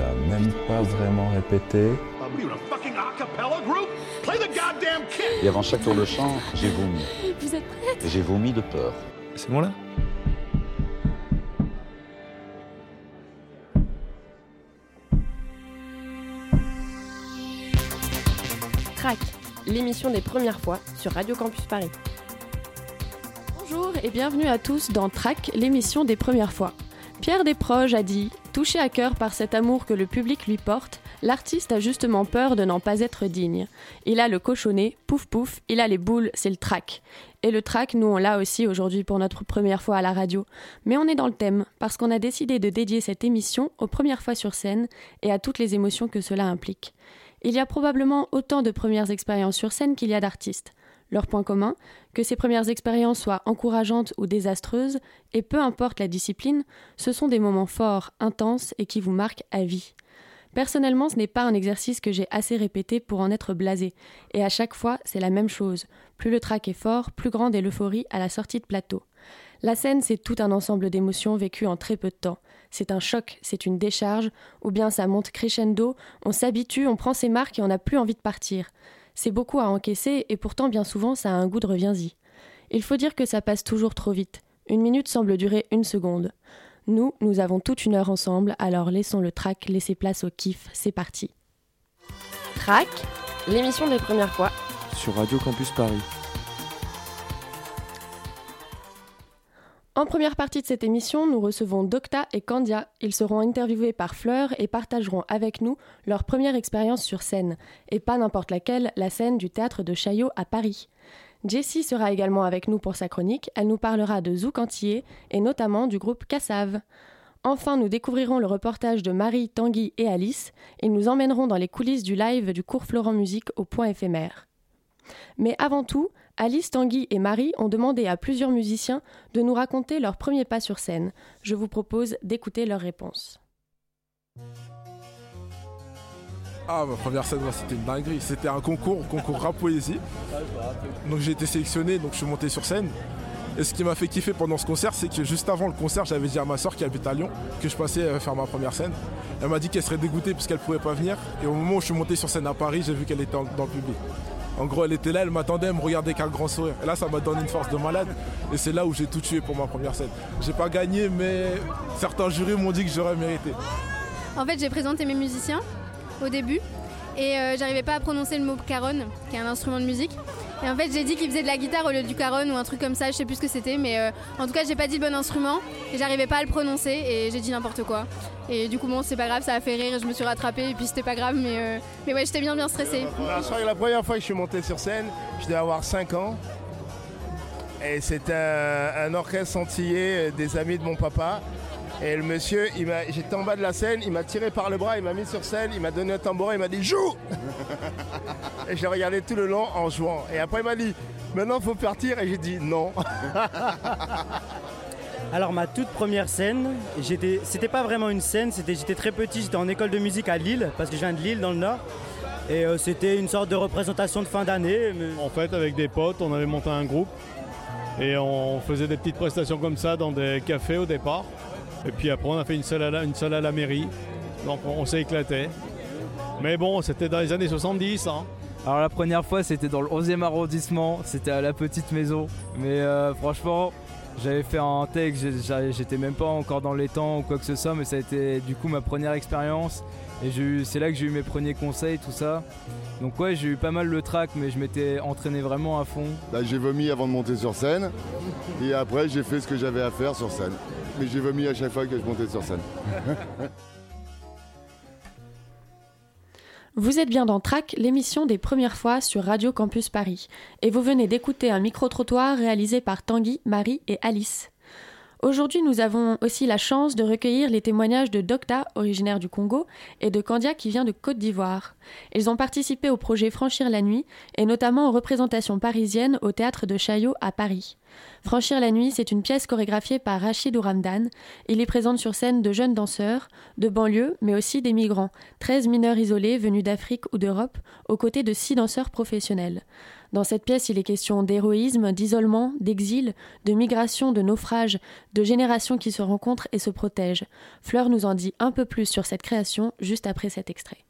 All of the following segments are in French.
a même pas vraiment répété. Et avant chaque tour de chant, j'ai vomi. Vous êtes prête? Et j'ai vomi de peur. C'est bon là? Track, l'émission des premières fois sur Radio Campus Paris. Bonjour et bienvenue à tous dans Track, l'émission des premières fois. Pierre Desproges a dit Touché à cœur par cet amour que le public lui porte, l'artiste a justement peur de n'en pas être digne. Il a le cochonnet, pouf pouf, il a les boules, c'est le track. Et le track, nous on l'a aussi aujourd'hui pour notre première fois à la radio. Mais on est dans le thème, parce qu'on a décidé de dédier cette émission aux premières fois sur scène et à toutes les émotions que cela implique. Il y a probablement autant de premières expériences sur scène qu'il y a d'artistes. Leur point commun, que ces premières expériences soient encourageantes ou désastreuses, et peu importe la discipline, ce sont des moments forts, intenses et qui vous marquent à vie. Personnellement, ce n'est pas un exercice que j'ai assez répété pour en être blasé, et à chaque fois, c'est la même chose. Plus le trac est fort, plus grande est l'euphorie à la sortie de plateau. La scène, c'est tout un ensemble d'émotions vécues en très peu de temps. C'est un choc, c'est une décharge, ou bien ça monte crescendo, on s'habitue, on prend ses marques et on n'a plus envie de partir. C'est beaucoup à encaisser et pourtant bien souvent ça a un goût de reviens-y. Il faut dire que ça passe toujours trop vite. Une minute semble durer une seconde. Nous, nous avons toute une heure ensemble, alors laissons le track laisser place au kiff, c'est parti. Track, l'émission des premières fois. Sur Radio Campus Paris. En première partie de cette émission, nous recevons Docta et Candia. Ils seront interviewés par Fleur et partageront avec nous leur première expérience sur scène, et pas n'importe laquelle, la scène du théâtre de Chaillot à Paris. Jessie sera également avec nous pour sa chronique, elle nous parlera de Zouk Antillais et notamment du groupe Cassav. Enfin, nous découvrirons le reportage de Marie, Tanguy et Alice et nous emmènerons dans les coulisses du live du cours Florent Musique au point éphémère. Mais avant tout, Alice, Tanguy et Marie ont demandé à plusieurs musiciens de nous raconter leur premier pas sur scène. Je vous propose d'écouter leurs réponses. Ah, ma première scène, c'était une dinguerie. C'était un concours, concours rap poésie. Donc j'ai été sélectionné, donc je suis monté sur scène. Et ce qui m'a fait kiffer pendant ce concert, c'est que juste avant le concert, j'avais dit à ma soeur qui habite à Lyon que je passais euh, faire ma première scène. Elle m'a dit qu'elle serait dégoûtée parce qu'elle pouvait pas venir. Et au moment où je suis monté sur scène à Paris, j'ai vu qu'elle était dans le public. En gros, elle était là, elle m'attendait, elle me regardait avec un grand sourire. Et là, ça m'a donné une force de malade. Et c'est là où j'ai tout tué pour ma première scène. J'ai pas gagné, mais certains jurys m'ont dit que j'aurais mérité. En fait, j'ai présenté mes musiciens au début et euh, j'arrivais pas à prononcer le mot caronne, qui est un instrument de musique. Et en fait, j'ai dit qu'ils faisaient de la guitare au lieu du caronne ou un truc comme ça, je sais plus ce que c'était, mais euh, en tout cas, j'ai pas dit le bon instrument et j'arrivais pas à le prononcer et j'ai dit n'importe quoi. Et du coup, bon, c'est pas grave, ça a fait rire et je me suis rattrapée et puis c'était pas grave, mais, euh, mais ouais, j'étais bien, bien stressée. La, soirée, la première fois que je suis monté sur scène, je devais avoir 5 ans. Et c'était un, un orchestre antillais euh, des amis de mon papa. Et le monsieur, j'étais en bas de la scène, il m'a tiré par le bras, il m'a mis sur scène, il m'a donné un tambourin, il m'a dit joue Et j'ai regardé tout le long en jouant. Et après il m'a dit maintenant faut partir et j'ai dit non. Alors ma toute première scène, c'était pas vraiment une scène, c'était, j'étais très petit, j'étais en école de musique à Lille, parce que je viens de Lille dans le Nord. Et euh, c'était une sorte de représentation de fin d'année. mais- En fait, avec des potes, on avait monté un groupe et on faisait des petites prestations comme ça dans des cafés au départ. Et puis après, on a fait une seule à la, une seule à la mairie. Donc on, on s'est éclaté. Mais bon, c'était dans les années 70. hein. Alors la première fois c'était dans le 11e arrondissement, c'était à la petite maison. Mais euh, franchement, j'avais fait un texte, j'étais même pas encore dans les temps ou quoi que ce soit, mais ça a été du coup ma première expérience. Et c'est là que j'ai eu mes premiers conseils, tout ça. Donc ouais, j'ai eu pas mal le track, mais je m'étais entraîné vraiment à fond. Bah, j'ai vomi avant de monter sur scène et après j'ai fait ce que j'avais à faire sur scène. J'ai vomi à chaque fois que je montais sur scène. Vous êtes bien dans Track, l'émission des premières fois sur Radio Campus Paris. Et vous venez d'écouter un micro-trottoir réalisé par Tanguy, Marie et Alice. Aujourd'hui, nous avons aussi la chance de recueillir les témoignages de Docta, originaire du Congo, et de Candia, qui vient de Côte d'Ivoire. Ils ont participé au projet Franchir la nuit, et notamment aux représentations parisiennes au théâtre de Chaillot à Paris. Franchir la nuit, c'est une pièce chorégraphiée par Rachid Ouramdan. Il y présente sur scène de jeunes danseurs, de banlieue, mais aussi des migrants, 13 mineurs isolés venus d'Afrique ou d'Europe, aux côtés de six danseurs professionnels. Dans cette pièce, il est question d'héroïsme, d'isolement, d'exil, de migration, de naufrage, de générations qui se rencontrent et se protègent. Fleur nous en dit un peu plus sur cette création juste après cet extrait.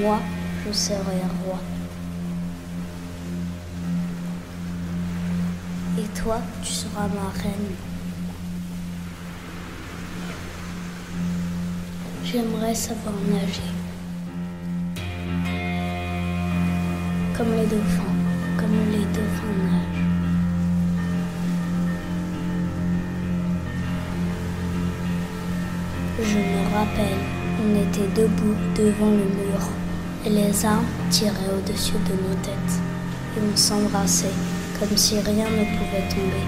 Moi, je serai roi. Et toi, tu seras ma reine. J'aimerais savoir nager. Comme les dauphins, comme les dauphins nagent. Je me rappelle, on était debout devant le mur les armes tiraient au-dessus de nos têtes et on s'embrassait comme si rien ne pouvait tomber.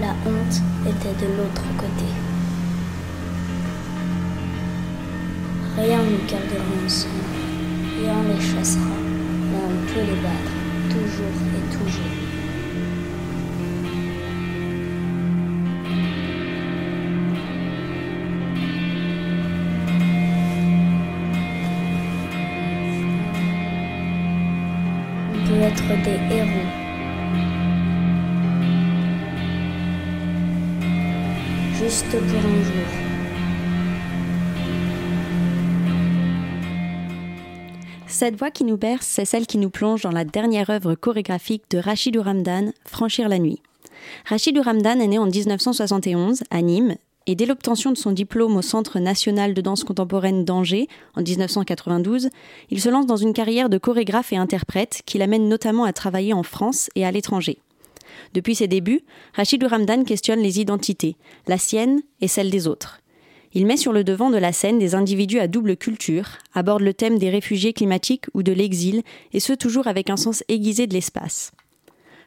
La honte était de l'autre côté. Rien ne gardera ensemble, rien les chassera, mais on peut les battre, toujours et toujours. Juste pour un jour. Cette voix qui nous berce, c'est celle qui nous plonge dans la dernière œuvre chorégraphique de Rachidou Ramdan, Franchir la nuit. Rachidou Ramdan est né en 1971 à Nîmes et dès l'obtention de son diplôme au Centre national de danse contemporaine d'Angers en 1992, il se lance dans une carrière de chorégraphe et interprète qui l'amène notamment à travailler en France et à l'étranger. Depuis ses débuts, Rachidou Ramdan questionne les identités, la sienne et celle des autres. Il met sur le devant de la scène des individus à double culture, aborde le thème des réfugiés climatiques ou de l'exil, et ce toujours avec un sens aiguisé de l'espace.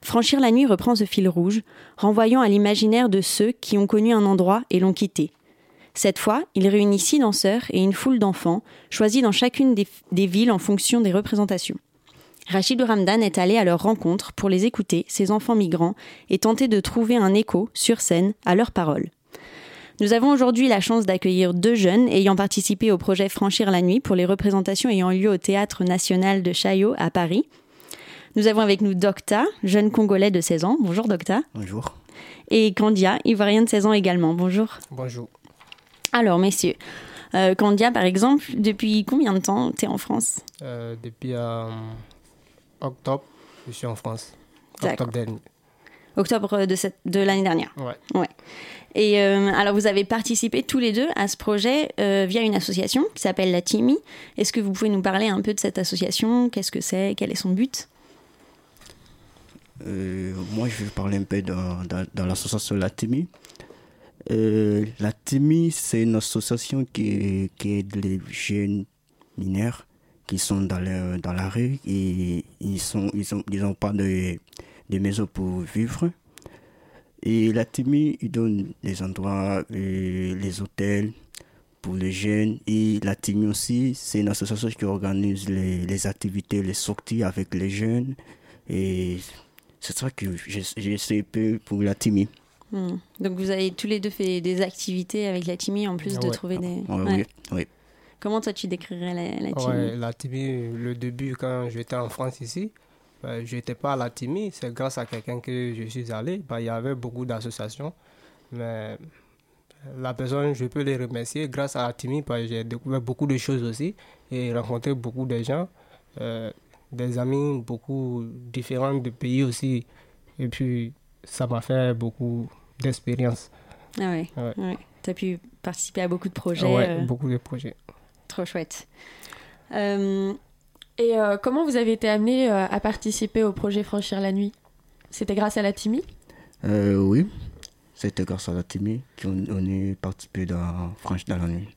Franchir la nuit reprend ce fil rouge, renvoyant à l'imaginaire de ceux qui ont connu un endroit et l'ont quitté. Cette fois, il réunit six danseurs et une foule d'enfants, choisis dans chacune des, villes en fonction des représentations. Rachid Ramdan est allé à leur rencontre pour les écouter, ces enfants migrants, et tenter de trouver un écho, sur scène, à leurs paroles. Nous avons aujourd'hui la chance d'accueillir deux jeunes ayant participé au projet Franchir la nuit pour les représentations ayant eu lieu au Théâtre national de Chaillot à Paris. Nous avons avec nous Docta, jeune Congolais de 16 ans. Bonjour Docta. Bonjour. Et Candia, Ivoirien de 16 ans également. Bonjour. Bonjour. Alors messieurs, euh, Candia par exemple, depuis combien de temps tu es en France? Euh, Depuis euh, octobre, je suis en France. Octobre dernier. Octobre de, cette, de l'année dernière. Ouais. ouais. Et euh, alors, vous avez participé tous les deux à ce projet euh, via une association qui s'appelle la TIMI. Est-ce que vous pouvez nous parler un peu de cette association? Qu'est-ce que c'est? Quel est son but? Euh, Moi, je vais parler un peu dans, dans, l'association La TIMI. Euh, c'est une association qui, qui aide les jeunes mineurs qui sont dans, le, dans la rue et ils n'ont ils ils ont pas de, de maison pour vivre. Et la TIMI, il donne des endroits, euh, les hôtels pour les jeunes. Et la TIMI aussi, c'est une association qui organise les, les, activités, les sorties avec les jeunes. C'est ça que j'essaie peu pour la TIMI. Hmm. Donc vous avez tous les deux fait des activités avec la TIMI en plus de ouais. trouver des... Ouais, ouais. Oui, Comment toi tu décrirais la, la La TIMI, le début quand j'étais en France ici, bah, je n'étais pas à la TIMI, c'est grâce à quelqu'un que je suis allé. Bah, il y avait beaucoup d'associations, mais la personne, je peux les remercier. Grâce à la TIMI, bah, j'ai découvert beaucoup de choses aussi et rencontré beaucoup de gens, euh, des amis beaucoup différents de pays aussi. Et puis, ça m'a fait beaucoup d'expérience. Ah ouais, ouais. ouais. Tu as pu participer à beaucoup de projets. Ouais, euh... beaucoup de projets. Trop chouette. Euh, et euh, comment vous avez été amené euh, à participer au projet Franchir la nuit? C'était grâce à la TIMI? Oui, c'était grâce à la TIMI qu'on on est participé dans Franchir la nuit.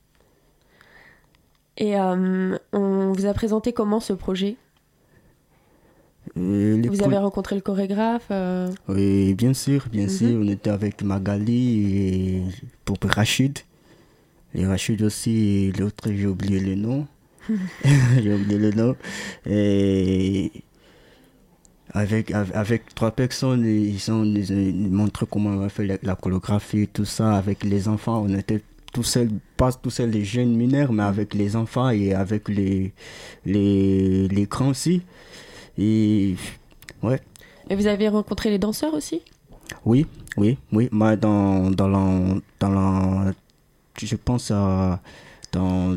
Et euh, on vous a présenté comment ce projet? Les Vous avez rencontré le chorégraphe euh, Oui, bien sûr, bien Mhm. sûr. On était avec Magali et pour Rachid. Et Rachid aussi, et l'autre, j'ai oublié le nom. j'ai oublié le nom. Et avec, avec, trois personnes, ils ont ils ont montré comment on va faire la, la chorégraphie, tout ça. Avec les enfants, on était tout seuls, pas tout seuls les jeunes mineurs, mais avec les enfants et avec les, les, les grands aussi. Et ouais. Et vous avez rencontré les danseurs aussi? Oui, oui, oui. Moi, dans, dans, la, dans la, je pense à, dans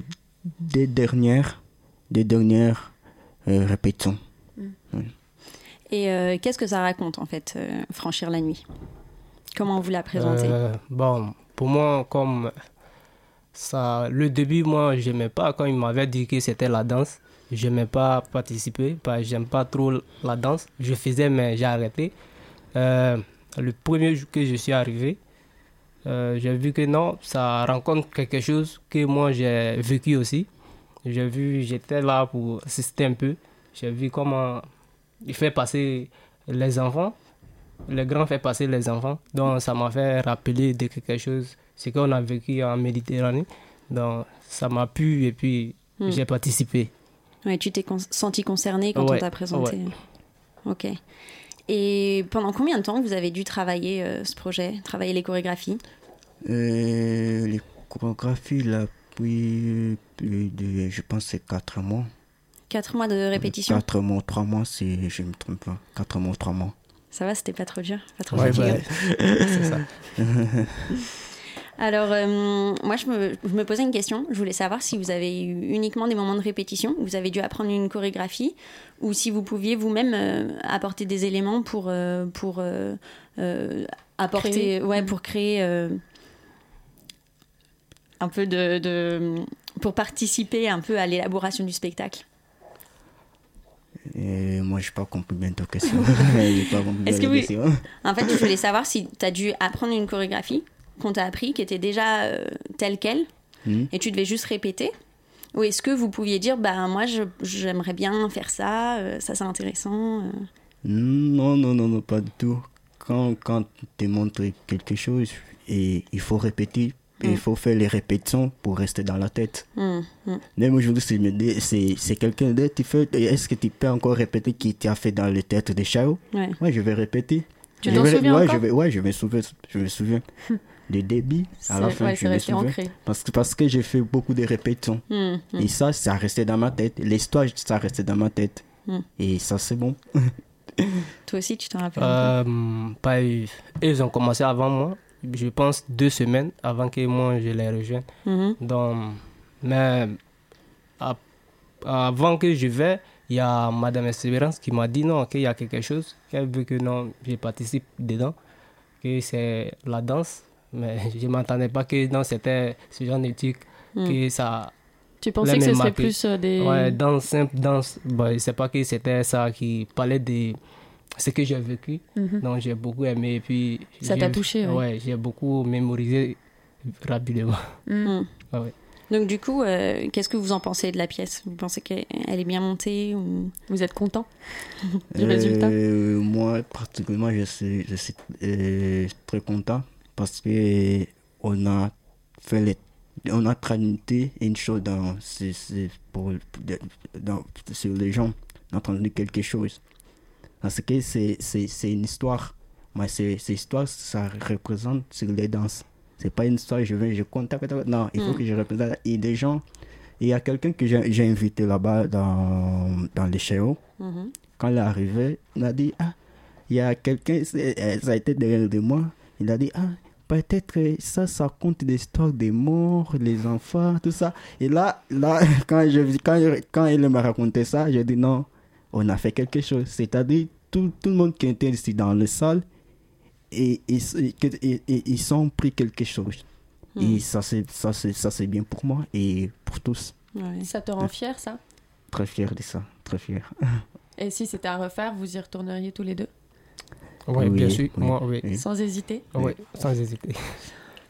des dernières, des dernières euh, répétitions. Oui. Et euh, qu'est-ce que ça raconte en fait, euh, franchir la nuit? Comment vous la présentez? Euh, bon, pour moi, comme ça, le début, moi, j'aimais pas quand il m'avait dit que c'était la danse. J'aimais pas participer, que j'aime pas trop la danse. Je faisais, mais j'ai arrêté. Euh, le premier jour que je suis arrivé, euh, j'ai vu que non, ça rencontre quelque chose que moi j'ai vécu aussi. J'ai vu, j'étais là pour assister un peu. J'ai vu comment il fait passer les enfants. Le grand fait passer les enfants. Donc ça m'a fait rappeler de quelque chose, ce qu'on a vécu en Méditerranée. Donc ça m'a plu et puis Hmm. j'ai participé. Ouais, tu t'es con- senti concerné quand on Ouais, t'a présenté. ouais. Ok. Et pendant combien de temps vous avez dû travailler euh, ce projet, travailler les chorégraphies? Euh, les chorégraphies, là, puis, plus de, je pense, c'est 4 mois. Quatre mois de répétition? 4 mois, 3 mois, si je ne me trompe pas. 4 mois, 3 mois. Ça va, c'était pas trop dur Pas trop Ouais, bah, c'est ça. Alors, euh, moi, je me, je me posais une question. Je voulais savoir si vous avez eu uniquement des moments de répétition, où vous avez dû apprendre une chorégraphie, ou si vous pouviez vous-même euh, apporter des éléments pour, euh, pour euh, euh, apporter, Créer. ouais, pour créer euh, un peu de, de- pour participer un peu à l'élaboration du spectacle. Et moi, je n'ai pas compris bien ta question. J'ai pas compris Est-ce que vous... question. En fait, je voulais savoir si tu as dû apprendre une chorégraphie qu'on t'a appris, qui était déjà euh, telle qu'elle, Mhm. et tu devais juste répéter Ou est-ce que vous pouviez dire, bah moi, j'aimerais bien faire ça, euh, ça c'est intéressant euh? Non, non, non, non, pas du tout. Quand, quand tu montres quelque chose, et il faut répéter, et Mm. il faut faire les répétitions pour rester dans la tête. Hmm. Même aujourd'hui, si c'est c'est quelqu'un d'autre, est-ce que tu peux encore répéter qui t'a fait dans le tête des chao Ouais. je vais répéter. Tu Je t'en vais- souviens ouais, encore? je vais, ouais, je me souviens. Je me souviens. Le débit, à la fin, ouais, je me souviens. ancré. Parce que, parce que j'ai fait beaucoup de répétitions. Hmm, hmm. Et ça, ça restait dans ma tête. L'histoire, ça restait dans ma tête. Hmm. Et ça, c'est bon. Toi aussi, tu t'en rappelles Euh, pas eu. Ils ont commencé avant moi, je pense deux semaines avant que moi je les rejoigne. Mhm. Donc, mais avant que je vais, il y a Madame Espérance qui m'a dit non, qu'il y a quelque chose, qu'elle veut que non, je participe dedans, que c'est la danse. Mais je ne m'attendais pas que non, c'était ce genre de truc, Hmm. que ça. Tu pensais que ce serait plus, euh, des- Ouais, danse simple, danse. Bon, je sais pas que c'était ça qui parlait de ce que j'ai vécu. Mhm. Donc j'ai beaucoup aimé et puis. Ça t'a touché, ouais. Ouais, j'ai beaucoup mémorisé rapidement. Hmm. Ouais, ouais. Donc du coup, euh, qu'est-ce que vous en pensez de la pièce? Vous pensez qu'elle elle est bien montée ou... Vous êtes content du Euh, résultat? Moi, particulièrement, je suis, je suis euh, très content parce que on a fait les, on a transmis une chose dans, c'est- pour, dans, sur les gens. On a quelque chose. Parce que c'est, c'est, c'est une histoire. Mais c'est, c'est histoire, ça représente sur les danses. C'est pas une histoire, je viens, je contacte. Non, il faut Mm. que je représente. Et des gens, il y a quelqu'un que j'ai, j'ai invité là-bas dans, dans les. Mhm. Quand il est arrivé, il a dit Ah, il y a quelqu'un, ça a été derrière de moi. Il a dit Ah, peut-être ça, ça compte des histoires des morts, les enfants, tout ça. Et là, là quand, je, quand, quand il m'a raconté ça, j'ai dit Non, on a fait quelque chose. C'est-à-dire, tout, tout le monde qui était ici dans le salle, et, et, et, et- et- ils ont pris quelque chose. Hmm. Et ça, c'est ça, c'est ça, c'est bien pour moi et pour tous. Ça te rend fier, ça? Très fier de ça, très fier. Et si c'était à refaire, vous y retourneriez tous les deux? Ouais, bien sûr, moi, oui. Sans hésiter Oui, sans hésiter.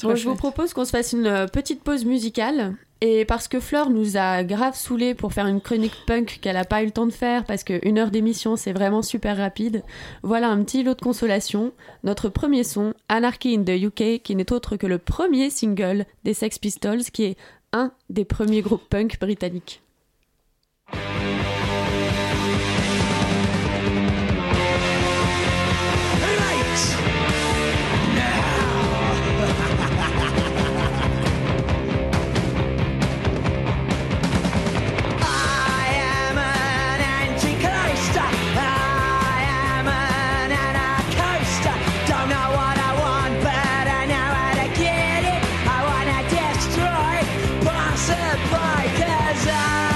Bon, je vous propose qu'on se fasse une euh, petite pause musicale Et parce que Fleur nous a grave saoulé pour faire une chronique punk qu'elle a pas eu le temps de faire parce qu'une heure d'émission c'est vraiment super rapide, voilà un petit lot de consolation. Notre premier son, Anarchy in the UK, qui n'est autre que le premier single des Sex Pistols, qui est un des premiers groupes punk britanniques. Casa.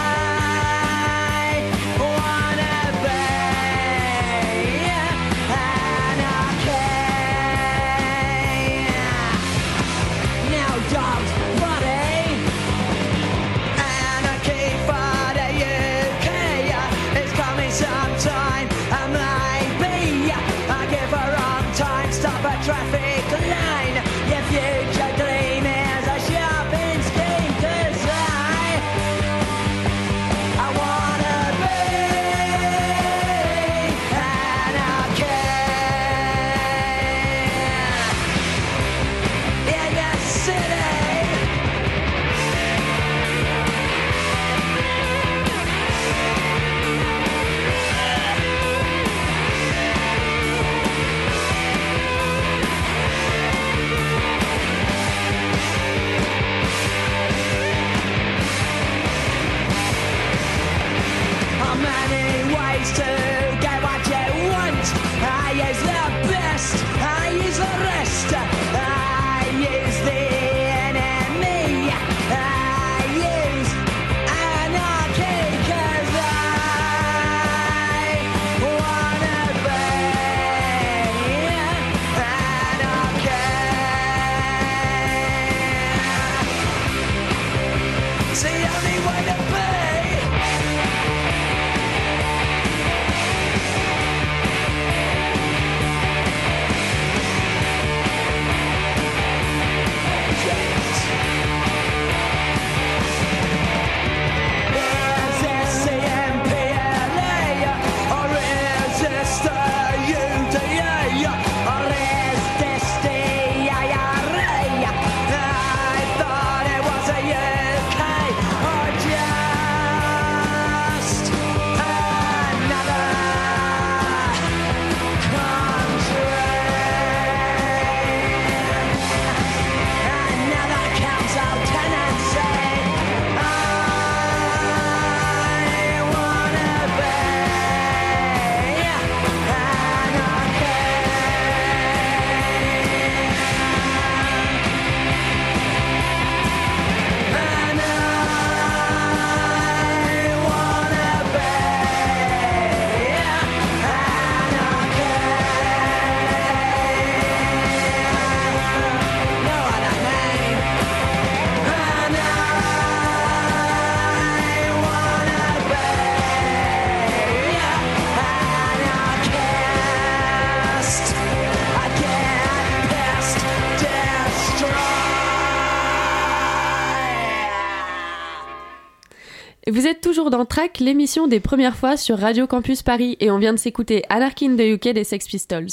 Vous êtes toujours dans Track, l'émission des premières fois sur Radio Campus Paris et on vient de s'écouter Anarchy in the UK des Sex Pistols.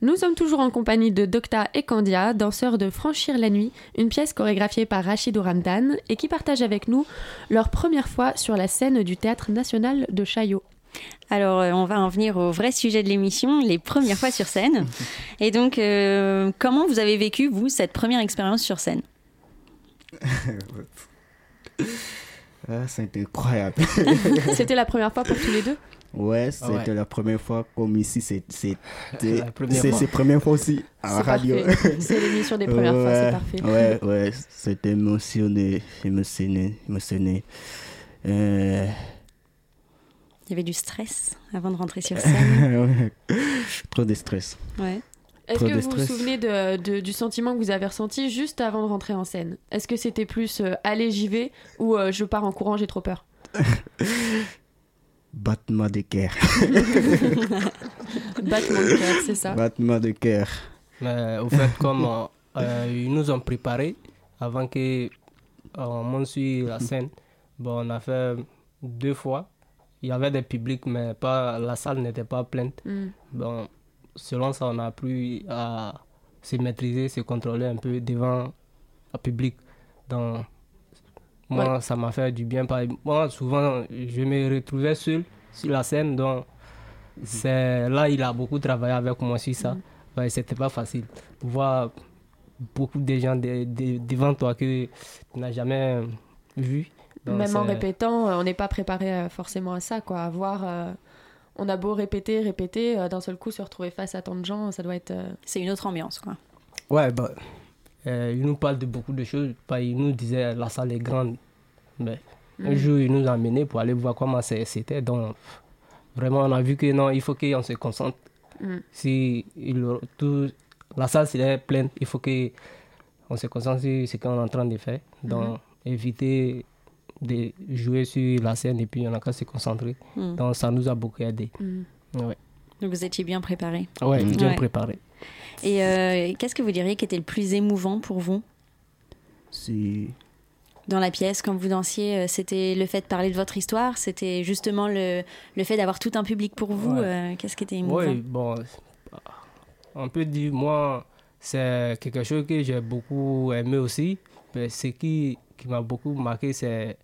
Nous sommes toujours en compagnie de Docta et Candia, danseurs de Franchir la nuit, une pièce chorégraphiée par Rachid Ramdan et qui partagent avec nous leur première fois sur la scène du Théâtre National de Chaillot. Alors, euh, on va en venir au vrai sujet de l'émission, les premières fois sur scène. Et donc, euh, comment vous avez vécu, vous, cette première expérience sur scène? Ah, c'était incroyable. C'était la première fois pour tous les deux? Ouais, c'était Ouais. la première fois comme ici, c'est- c'était La première c'est fois. c'est première fois aussi à la C'est radio. C'est l'émission des premières fois, c'est parfait. Ouais, ouais, c'était émotionné, émotionné, émotionné. Euh, Il y avait du stress avant de rentrer sur scène. ouais. Trop de stress. Ouais. Est-ce que vous vous souvenez de- de- du sentiment que vous avez ressenti juste avant de rentrer en scène? Est-ce que c'était plus euh, allez j'y vais ou euh, je pars en courant j'ai trop peur? Battement de cœur. Battement de cœur, c'est ça. Battement de cœur. Au fait, comme euh, euh, ils nous ont préparé avant que on monte sur la scène. Bon, on a fait deux fois. Il y avait des publics, mais pas, la salle n'était pas pleine. Mm. Bon, selon ça, on a appris à se maîtriser, se contrôler un peu devant le public. Donc, moi, Ouais. ça m'a fait du bien. Moi, souvent, je me retrouvais seul sur la scène. Donc, c'est là, il a beaucoup travaillé avec moi sur ça. Ouais, C'était pas facile. Voir beaucoup de gens de- de- devant toi que tu n'as jamais vu. Donc, Même en répétant, euh, on n'est pas préparé euh, forcément à ça, quoi. À voir, euh, on a beau répéter, répéter, euh, d'un seul coup se retrouver face à tant de gens, ça doit être. euh, C'est une autre ambiance, quoi. Ouais, bah, euh, il nous parle de beaucoup de choses. Bah, il nous disait la salle est grande. Mais un Mhm. jour, il nous a amenés pour aller voir comment c'est- c'était. Donc, vraiment, on a vu que non, il faut qu'on se concentre. Mm. Si il, tout, la salle est pleine, il faut qu'on se concentre sur ce qu'on est en train de faire. Donc, Mhm. éviter de jouer sur la scène et puis on a qu'à se concentrer. Mhm. Donc, ça nous a beaucoup aidé. Ouais, Donc vous étiez bien préparé. ouais bien Ouais. préparé. Et euh, qu'est-ce que vous diriez qui était le plus émouvant pour vous? C'est dans la pièce quand vous dansiez euh, C'était le fait de parler de votre histoire? C'était justement le, le fait d'avoir tout un public pour vous Ouais. euh, Qu'est-ce qui était émouvant? Oui, bon, on peut dire, moi, c'est quelque chose que j'ai beaucoup aimé aussi. Mais ce qui, qui m'a beaucoup marqué, c'est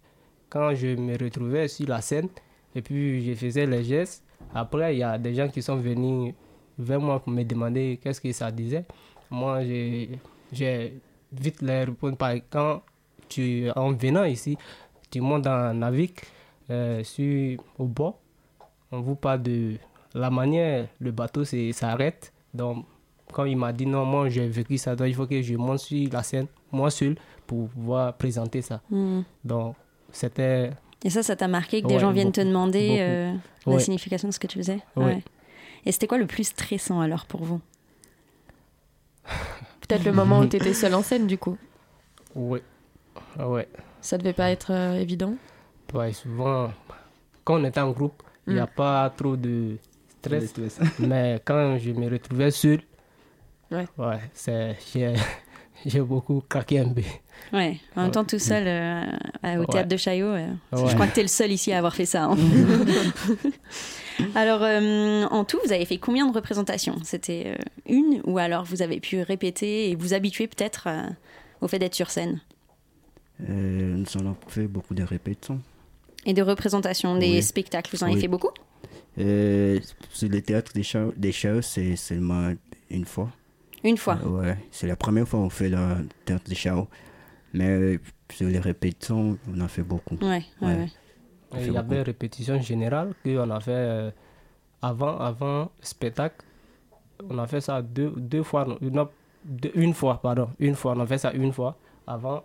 quand je me retrouvais sur la scène et puis je faisais les gestes. Après, il y a des gens qui sont venus vers moi pour me demander qu'est-ce que ça disait. Moi, j'ai vite les répondu. Par quand tu, en venant ici, tu montes dans Navik, euh, sur, au bord, on vous parle de la manière le bateau s'arrête. Donc, quand il m'a dit non, moi j'ai vécu ça, donc il faut que je monte sur la scène, moi seul, pour pouvoir présenter ça. Mhm. Donc, c'était. Et ça, ça t'a marqué que des Ouais, gens viennent te demander euh, la Ouais. signification de ce que tu faisais? Ouais. Et c'était quoi le plus stressant alors pour vous? Peut-être le moment où tu étais seul en scène, du coup. Ouais. Ah Ouais. Ça devait pas être euh, évident? Ouais, souvent, quand on était en groupe, il n'y a Mm. pas trop de stress. De stress. mais quand je me retrouvais seul, Ouais. ouais, c'est, j'ai, beaucoup craqué un peu. Ouais, en même temps tout seul euh, à- au Ouais. théâtre de Chaillot, euh, Ouais. je crois que tu es le seul ici à avoir fait ça. hein. alors, euh, en tout, vous avez fait combien de représentations? C'était euh, une ou alors vous avez pu répéter et vous habituer peut-être euh, au fait d'être sur scène? Euh, nous avons fait beaucoup de répétitions. Et de représentations, des Oui. spectacles, vous en avez fait beaucoup? Euh, sur le théâtre des chats c'est seulement une fois. Une fois Euh, ouais, c'est la première fois qu'on fait le théâtre des chats. Mais euh, sur les répétitions, on a fait beaucoup. Ouais, ouais, ouais. Il y beaucoup. avait répétition générale qu'on a fait euh, avant, avant le spectacle. On a fait ça deux, deux fois, deux- une fois, pardon, une fois. On a fait ça une fois avant.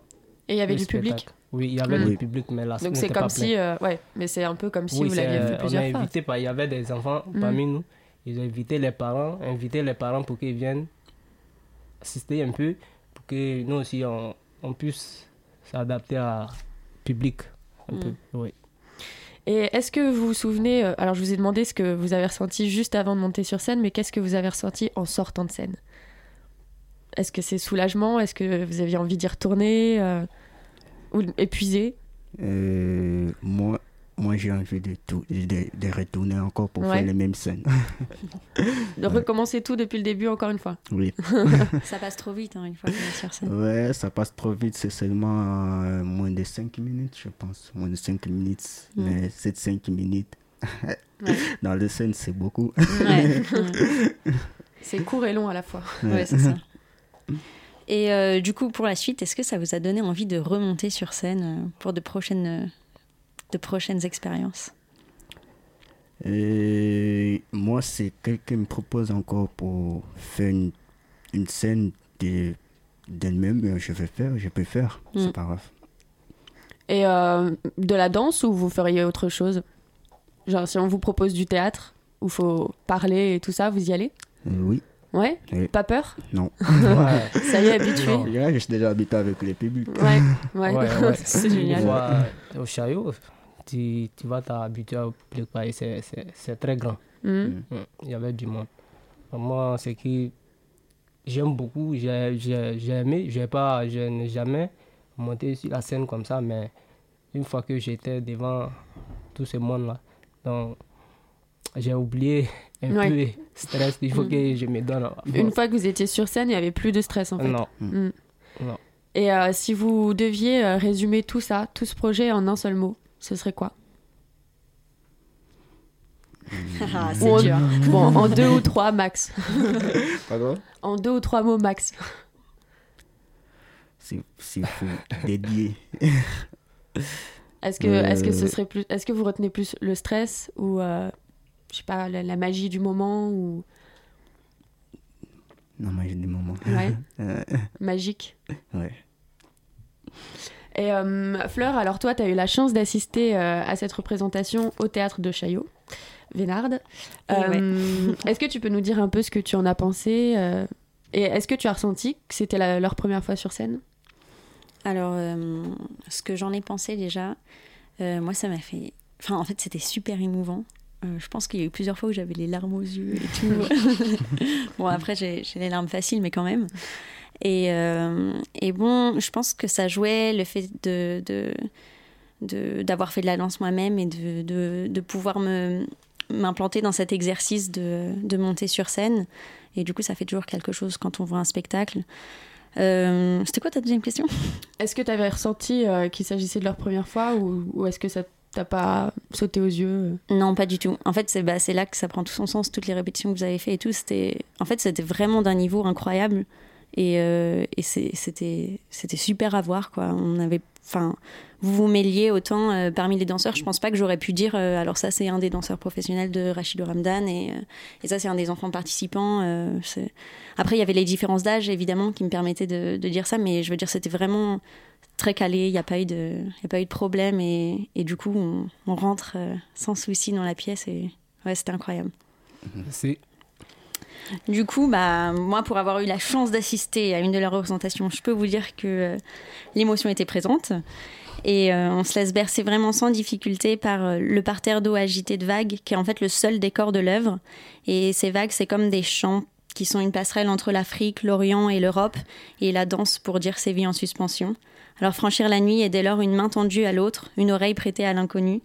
Et il y avait du public. Oui, il y avait Mm. du public, mais la Donc c'est comme pas si. euh, ouais, mais c'est un peu comme si Oui, vous l'aviez vu plusieurs on a fois. invité, il y avait des enfants Mm. parmi nous. Ils ont invité les parents, invité les parents pour qu'ils viennent assister un peu, pour que nous aussi on, on puisse s'adapter à public un Mm. peu. Oui. Et est-ce que vous vous souvenez, euh, alors je vous ai demandé ce que vous avez ressenti juste avant de monter sur scène, mais qu'est-ce que vous avez ressenti en sortant de scène? Est-ce que c'est soulagement? Est-ce que vous aviez envie d'y retourner euh, Ou épuisé Euh, moi, moi j'ai envie de, tout, de, de retourner encore pour Ouais. faire les mêmes scènes. De recommencer tout depuis le début encore une fois oui. Ça passe trop vite hein, une fois qu'on est sur scène. Ouais, ça passe trop vite, c'est seulement euh, moins de 5 minutes, je pense. Moins de 5 minutes. Mm. Mais ces 5 minutes, Ouais. dans le scène, c'est beaucoup. Ouais. C'est court et long à la fois. Ouais, c'est ça. Et euh, du coup, pour la suite, est-ce que ça vous a donné envie de remonter sur scène euh, pour de prochaines, de prochaines expériences Et moi, c'est quelqu'un me propose encore pour faire une, une scène de- d'elle-même, je vais faire, je peux faire, Mm. c'est pas grave. Et euh, de la danse ou vous feriez autre chose? Genre si on vous propose du théâtre où faut parler et tout ça, vous y allez? Euh, oui. Ouais? Oui. Pas peur? Non. Ça y est, habitué je suis déjà habitué avec les publics. Ouais, ouais. c'est génial. euh, au Chaillot, tu, tu vas t'habituer au public, c'est- c'est c'est très grand. Mhm. Mm. Il y avait du monde. Moi, ce qui j'aime beaucoup, j'ai j'ai- j'ai aimé, j'ai pas, je n'ai jamais monter sur la scène comme ça, mais une fois que j'étais devant tout ce monde-là, donc j'ai oublié un Ouais. peu le stress. Il faut Mm. que je me donne. Une fois que vous étiez sur scène, il n'y avait plus de stress en fait. Non. Mm. Non. Et euh, si vous deviez euh, résumer tout ça, tout ce projet en un seul mot, ce serait quoi? Ah, Ou c'est en- dur. Bon, en deux ou trois max. Pardon? En deux ou trois mots max. C'est c'est fou. Dédié. Est-ce que, est-ce que ce Euh, serait plus, est-ce que vous retenez plus le stress ou, euh, je sais pas, la, la magie du moment ou Non, mais j'ai des moments. Ouais. Euh, magique ouais. Et euh, Fleur, alors toi, tu as eu la chance d'assister euh, à cette représentation au théâtre de Chaillot, Vénarde. Euh, Est-ce que tu peux nous dire un peu ce que tu en as pensé Et est-ce que tu as ressenti que c'était la- leur première fois sur scène? Alors, euh, ce que j'en ai pensé déjà, euh, moi, ça m'a fait. Enfin, en fait, c'était super émouvant. Euh, je pense qu'il y a eu plusieurs fois où j'avais les larmes aux yeux et tout. bon, après, j'ai j'ai les larmes faciles, mais quand même. Et, euh, et bon, je pense que ça jouait le fait de. d'avoir fait de la danse moi-même et de, de, de pouvoir me m'implanter dans cet exercice de, de monter sur scène et du coup ça fait toujours quelque chose quand on voit un spectacle Euh, c'était quoi ta deuxième question? Est-ce que tu avais ressenti euh, qu'il s'agissait de leur première fois ou, ou est-ce que ça t'a pas sauté aux yeux Non, pas du tout. En fait, c'est bah, c'est là que ça prend tout son sens. Toutes les répétitions que vous avez fait et tout, c'était. En fait, c'était vraiment d'un niveau incroyable. Et, euh, c'était super à voir, quoi. On avait. Enfin, vous vous mêliez autant euh, parmi les danseurs. Je pense pas que j'aurais pu dire. euh, alors, ça, c'est un des danseurs professionnels de Rachid Ramdan. Et, ça, c'est un des enfants participants. Après, il y avait les différences d'âge, évidemment, qui me permettaient de, dire ça. Mais je veux dire, c'était vraiment très calé, il n'y a, pas eu de- y a pas eu de problème et, du coup on, rentre sans souci dans la pièce et ouais, c'était incroyable. C'est Du coup, bah, moi pour avoir eu la chance d'assister à une de leurs représentations, je peux vous dire que euh, l'émotion était présente et euh, on se laisse bercer vraiment sans difficulté par euh, le parterre d'eau agité de vagues qui est en fait le seul décor de l'œuvre et ces vagues c'est comme des chants qui sont une passerelle entre l'Afrique, l'Orient et l'Europe et la danse pour dire ses vies en suspension. Alors franchir la nuit est dès lors une main tendue à l'autre, une oreille prêtée à l'inconnu.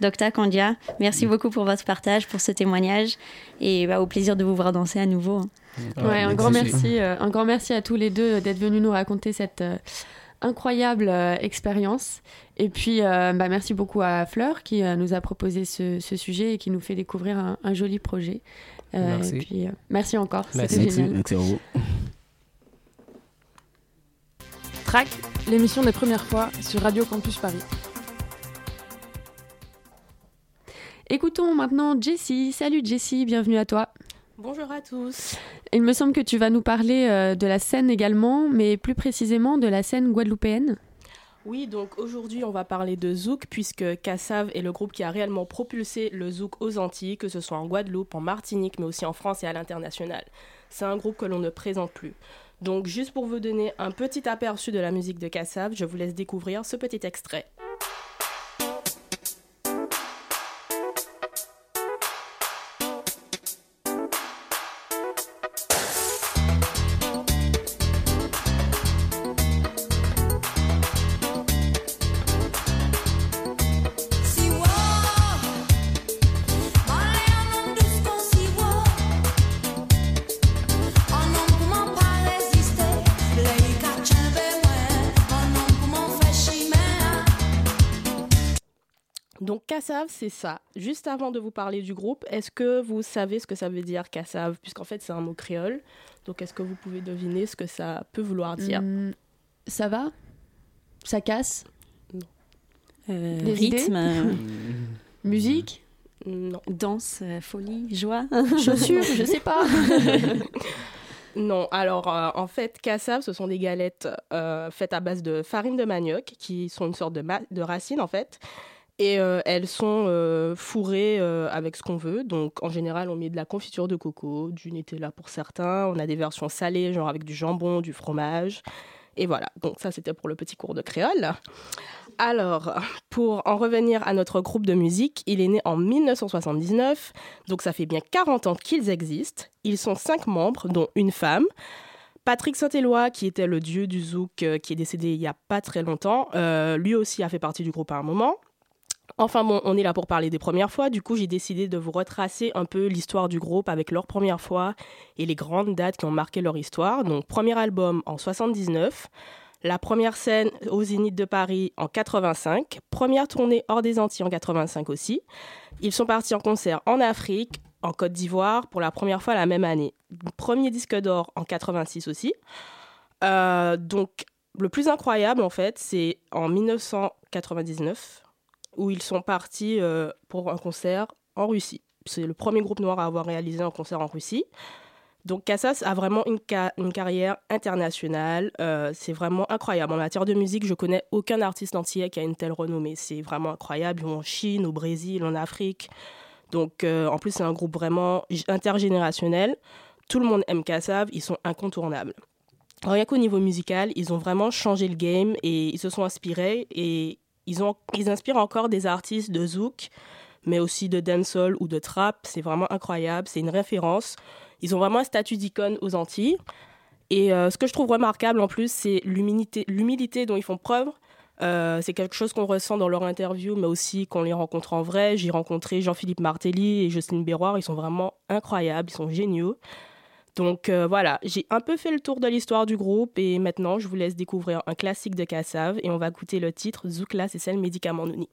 Docta Candia, merci beaucoup pour votre partage, pour ce témoignage et bah, au plaisir de vous voir danser à nouveau. hein. Ouais, un grand merci, euh, un grand merci à tous les deux d'être venus nous raconter cette euh, incroyable euh, expérience. Et puis, euh, bah, merci beaucoup à Fleur qui euh, nous a proposé ce, ce sujet et qui nous fait découvrir un, un joli projet. Euh, Merci. Et puis, euh, merci encore, Merci. c'était génial. merci à vous. Track, l'émission des premières fois sur Radio Campus Paris. Écoutons maintenant Jessie. Salut Jessie, bienvenue à toi. Bonjour à tous. Il me semble que tu vas nous parler euh, de la scène également, mais plus précisément de la scène guadeloupéenne. Oui, donc aujourd'hui on va parler de Zouk puisque Cassav est le groupe qui a réellement propulsé le Zouk aux Antilles, que ce soit en Guadeloupe, en Martinique, mais aussi en France et à l'international. C'est un groupe que l'on ne présente plus. Donc juste pour vous donner un petit aperçu de la musique de Cassav, je vous laisse découvrir ce petit extrait. Donc Kassav, c'est ça. Juste avant de vous parler du groupe, est-ce que vous savez ce que ça veut dire Kassav? Puisqu'en fait c'est un mot créole. Donc est-ce que vous pouvez deviner ce que ça peut vouloir dire? Hum, ça va? Ça casse? Euh, Les rythme, euh, Musique? Non. danse, euh, folie, joie? Chaussures, je sais pas. Non, alors euh, en fait, cassav, ce sont des galettes euh, faites à base de farine de manioc, qui sont une sorte de, ma- de racine en fait. Et euh, elles sont euh, fourrées euh, avec ce qu'on veut. Donc en général, on met de la confiture de coco, du Nutella pour certains. On a des versions salées, genre avec du jambon, du fromage. Et voilà, donc ça c'était pour le petit cours de créole. Alors, pour en revenir à notre groupe de musique, il est né en 1979, donc ça fait bien 40 ans qu'ils existent. Ils sont cinq membres, dont une femme. Patrick Saint-Éloi, qui était le dieu du zouk, qui est décédé il n'y a pas très longtemps, lui aussi a fait partie du groupe à un moment. Enfin bon, on est là pour parler des premières fois, du coup j'ai décidé de vous retracer un peu l'histoire du groupe avec leur première fois et les grandes dates qui ont marqué leur histoire. Donc premier album en 79, la première scène au Zénith de Paris en 85, première tournée hors des Antilles en 85 aussi. Ils sont partis en concert en Afrique, en Côte d'Ivoire pour la première fois la même année. Premier disque d'or en 86 aussi. Euh, donc le plus incroyable en fait, c'est en 1999 où ils sont partis euh, pour un concert en Russie. C'est le premier groupe noir à avoir réalisé un concert en Russie. Donc Kassas a vraiment une, carrière internationale. Euh, c'est vraiment incroyable. En matière de musique, je connais aucun artiste entier qui a une telle renommée. C'est vraiment incroyable. En Chine, au Brésil, en Afrique. Donc euh, en plus, c'est un groupe vraiment intergénérationnel. Tout le monde aime Kassav. Ils sont incontournables. Rien qu'au niveau musical, ils ont vraiment changé le game et ils se sont inspirés et ils, inspirent encore des artistes de zouk, mais aussi de dancehall ou de trap. C'est vraiment incroyable. C'est une référence. Ils ont vraiment un statut d'icône aux Antilles. Et euh, ce que je trouve remarquable en plus, c'est l'humilité dont ils font preuve. Euh, c'est quelque chose qu'on ressent dans leur interview, mais aussi qu'on les rencontre en vrai. J'ai rencontré Jean-Philippe Martelly et Jocelyne Béroir. Ils sont vraiment incroyables, ils sont géniaux. Donc euh, voilà, j'ai un peu fait le tour de l'histoire du groupe et maintenant je vous laisse découvrir un classique de Kassav et on va écouter le titre Zoukla, c'est celle médicament Nouni.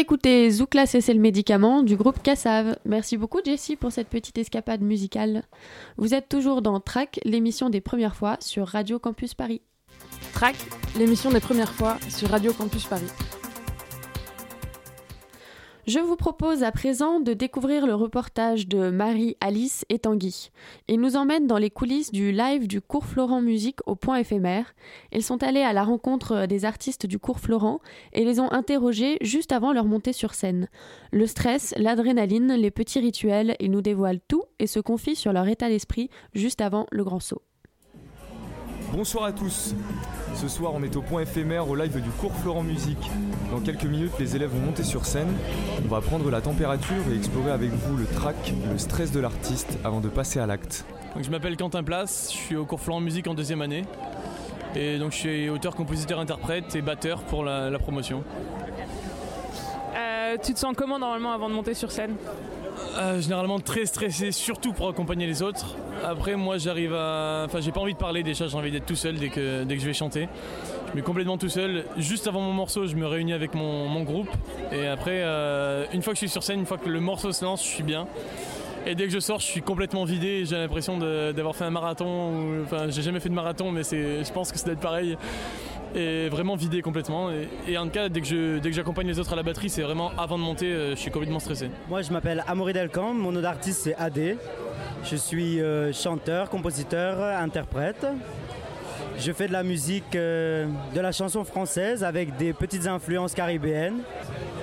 D'écouter Zoukla c'est le médicament du groupe Kassav. Merci beaucoup Jessie pour cette petite escapade musicale. Vous êtes toujours dans Track, l'émission des premières fois sur Radio Campus Paris. Track, l'émission des premières fois sur Radio Campus Paris. Je vous propose à présent de découvrir le reportage de Marie, Alice et Tanguy. Ils nous emmènent dans les coulisses du live du cours Florent Musique au point éphémère. Ils sont allés à la rencontre des artistes du cours Florent et les ont interrogés juste avant leur montée sur scène. Le stress, l'adrénaline, les petits rituels, ils nous dévoilent tout et se confient sur leur état d'esprit juste avant le grand saut. Bonsoir à tous. Ce soir, on est au point éphémère au live du cours Florent Musique. Dans quelques minutes, les élèves vont monter sur scène. On va prendre la température et explorer avec vous le track, le stress de l'artiste avant de passer à l'acte. Donc, je m'appelle Quentin Place, je suis au cours Florent Musique en deuxième année. Et donc je suis auteur, compositeur, interprète et batteur pour la, promotion. Euh, tu te sens comment normalement avant de monter sur scène? Euh, généralement très stressé, surtout pour accompagner les autres. Après, moi, j'arrive à. Enfin, j'ai pas envie de parler déjà, j'ai envie d'être tout seul dès que, dès que je vais chanter. Je mets complètement tout seul. Juste avant mon morceau, je me réunis avec mon, groupe. Et après, euh, une fois que je suis sur scène, une fois que le morceau se lance, je suis bien. Et dès que je sors, je suis complètement vidé. J'ai l'impression d'avoir fait un marathon. enfin, j'ai jamais fait de marathon, mais je pense que c'est d'être pareil et vraiment vidé complètement. Et, en tout cas, dès que, j'accompagne les autres à la batterie, c'est vraiment avant de monter, euh, je suis complètement stressé. Moi, je m'appelle Amaury Delcamp, mon nom d'artiste c'est AD. Je suis euh, chanteur, compositeur, interprète. Je fais de la musique, euh, de la chanson française avec des petites influences caribéennes.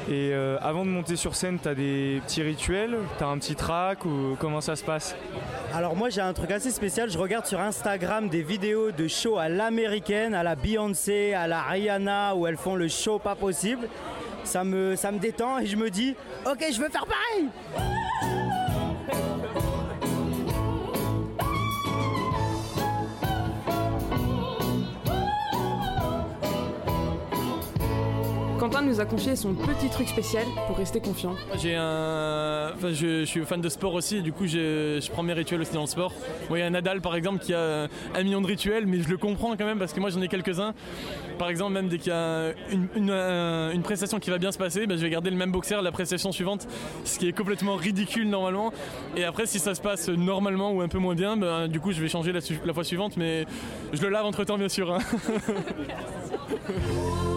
Et euh, avant de monter sur scène, tu as des petits rituels? Tu as un petit track ou comment ça se passe? Alors moi j'ai un truc assez spécial, je regarde sur Instagram des vidéos de shows à l'américaine, à la Beyoncé, à la Rihanna où elles font le show pas possible. Ça me, ça me détend et je me dis ok je veux faire pareil Quentin nous a confié son petit truc spécial pour rester confiant. J'ai un. Enfin, je, suis fan de sport aussi, et du coup, je, prends mes rituels aussi dans le sport. il y a Nadal par exemple qui a un million de rituels, mais je le comprends quand même parce que moi j'en ai quelques-uns. Par exemple, même dès qu'il y a une, prestation qui va bien se passer, bah, je vais garder le même boxer la prestation suivante, ce qui est complètement ridicule normalement. Et après, si ça se passe normalement ou un peu moins bien, bah, du coup, je vais changer la, fois suivante, mais je le lave entre temps, bien sûr. Hein.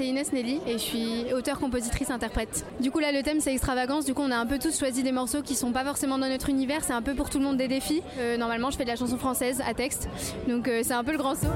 c'est Inès Nelly et je suis auteur, compositrice, interprète. Du coup là le thème c'est extravagance, du coup on a un peu tous choisi des morceaux qui sont pas forcément dans notre univers, c'est un peu pour tout le monde des défis. Euh, normalement je fais de la chanson française à texte, donc euh, c'est un peu le grand saut.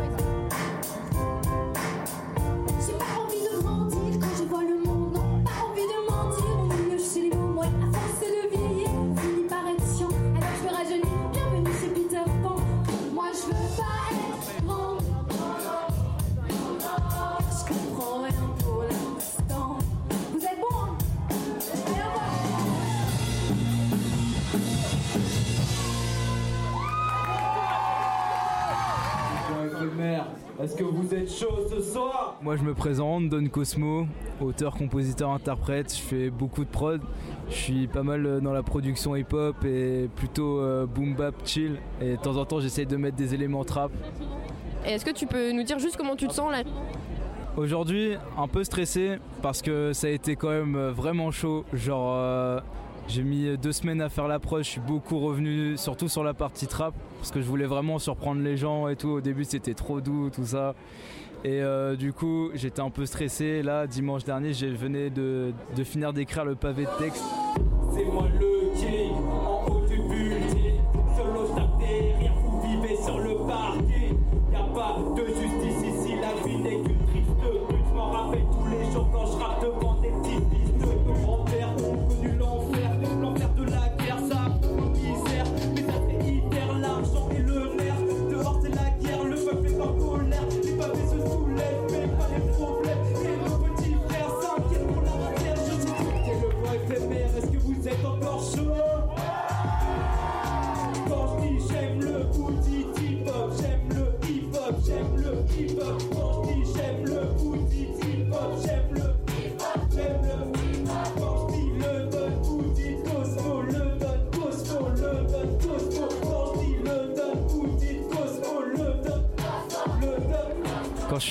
Est-ce que vous êtes chaud ce soir? Moi je me présente, Don Cosmo, auteur, compositeur, interprète. Je fais beaucoup de prod. Je suis pas mal euh, dans la production hip-hop et plutôt euh, boom bap chill. Et de temps en temps j'essaye de mettre des éléments trap. Et est-ce que tu peux nous dire juste comment tu te sens là? Aujourd'hui, un peu stressé parce que ça a été quand même euh, vraiment chaud. Genre, j'ai mis deux semaines à faire l'approche, je suis beaucoup revenu, surtout sur la partie trap, parce que je voulais vraiment surprendre les gens et tout. Au début, c'était trop doux, tout ça. Et euh, du coup, j'étais un peu stressé. Là, dimanche dernier, je venais de, de finir d'écrire le pavé de texte. C'est moi le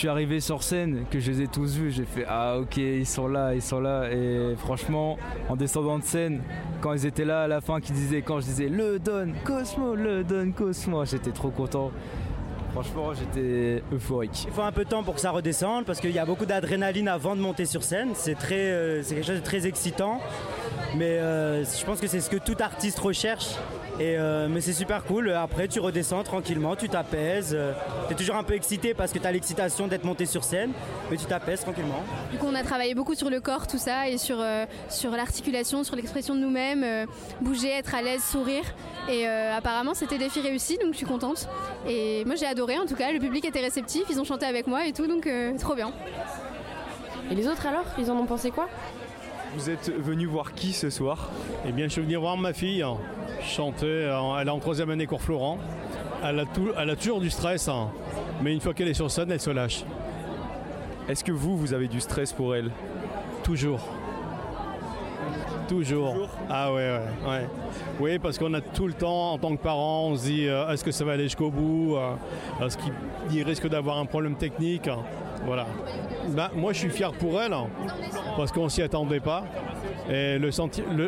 suis arrivé sur scène, que je les ai tous vus, j'ai fait ah ok ils sont là, ils sont là et franchement en descendant de scène, quand ils étaient là à la fin, qu'ils disaient quand je disais le Don Cosmo, le Don Cosmo, j'étais trop content. Franchement, j'étais euphorique. Il faut un peu de temps pour que ça redescende parce qu'il y a beaucoup d'adrénaline avant de monter sur scène. C'est très, euh, c'est quelque chose de très excitant. Mais euh, je pense que c'est ce que tout artiste recherche. Et, euh, mais c'est super cool. Après, tu redescends tranquillement, tu t'apaises. tu es toujours un peu excité parce que tu as l'excitation d'être monté sur scène, mais tu t'apaises tranquillement. Du coup, on a travaillé beaucoup sur le corps, tout ça, et sur, sur l'articulation, sur l'expression de nous-mêmes, bouger, être à l'aise, sourire. Et apparemment, c'était défi réussi, donc je suis contente. Et moi, j'ai adoré en tout cas. Le public était réceptif, ils ont chanté avec moi et tout, donc trop bien. Et les autres alors? Ils en ont pensé quoi? Vous êtes venu voir qui ce soir? Eh bien, je suis venu voir ma fille chanter. Elle est en troisième année cours Florent. Elle a, elle a toujours du stress, hein. mais une fois qu'elle est sur scène, elle se lâche. Est-ce que vous, vous avez du stress pour elle? Toujours. Toujours. Ah ouais, ouais, ouais. Oui, parce qu'on a tout le temps, en tant que parent, on se dit euh, est-ce que ça va aller jusqu'au bout euh, Est-ce qu'il risque d'avoir un problème technique Voilà. Bah, moi, je suis fier pour elle, parce qu'on s'y attendait pas. Et le,